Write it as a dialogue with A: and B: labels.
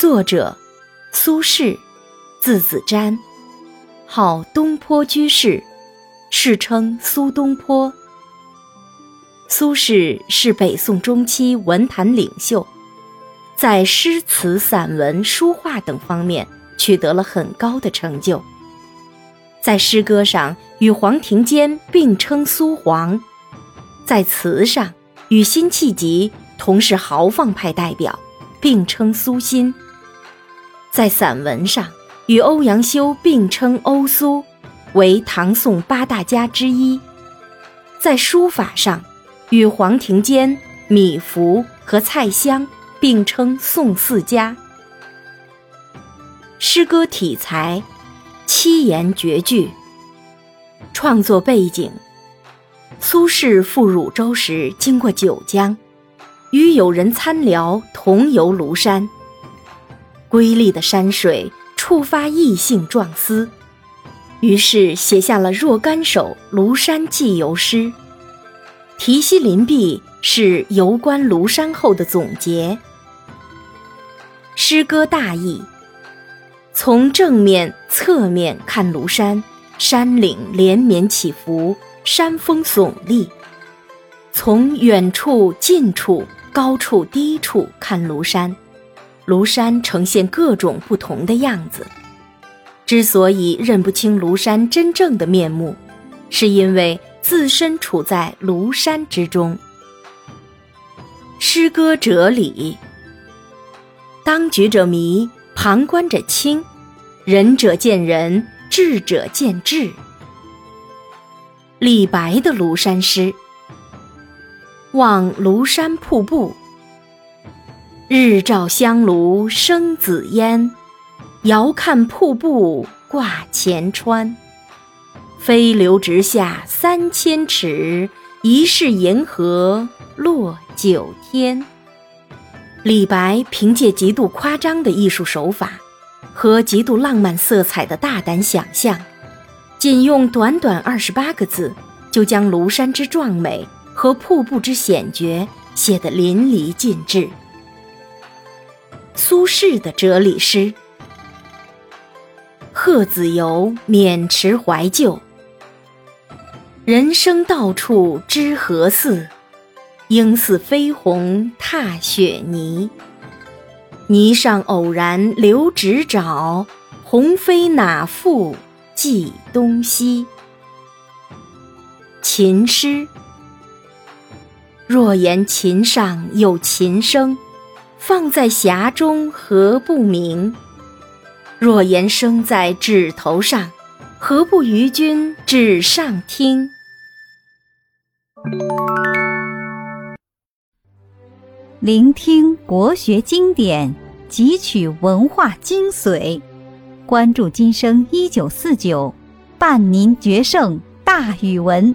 A: 作者：苏轼，字子瞻，号东坡居士，世称苏东坡。苏轼是北宋中期文坛领袖，在诗词、散文、书画等方面取得了很高的成就。在诗歌上与黄庭坚并称苏黄，在词上与辛弃疾同是豪放派代表，并称苏辛。在散文上，与欧阳修并称欧苏，为唐宋八大家之一；在书法上，与黄庭坚、米芾和蔡襄并称宋四家。诗歌体裁七言绝句。创作背景：苏轼赴汝州时经过九江，与友人参聊，同游庐山。瑰丽的山水触发异性壮思，于是写下了若干首庐山寄游诗。题西林壁是游观庐山后的总结。诗歌大意：从正面、侧面看庐山，山岭连绵起伏，山峰耸立；从远处、近处、高处、低处看庐山。庐山呈现各种不同的样子，之所以认不清庐山真正的面目，是因为自身处在庐山之中。诗歌哲理：当局者迷，旁观者清，仁者见仁，智者见智。李白的庐山诗：望庐山瀑布。日照香炉生紫烟，遥看瀑布挂前川。飞流直下三千尺，疑是银河落九天。李白凭借极度夸张的艺术手法和极度浪漫色彩的大胆想象，仅用短短二十八个字，就将庐山之壮美和瀑布之险绝写得淋漓尽致。苏轼的哲理诗：贺子游勉持怀旧。人生到处知何似？应似飞鸿踏雪泥。泥上偶然留指爪，鸿飞哪复计东西？琴诗：若言琴上有琴声。放在匣中何不明？若言生在指头上，何不与君指上听？
B: 聆听国学经典，汲取文化精髓，关注今生一九四九，伴您决胜大语文。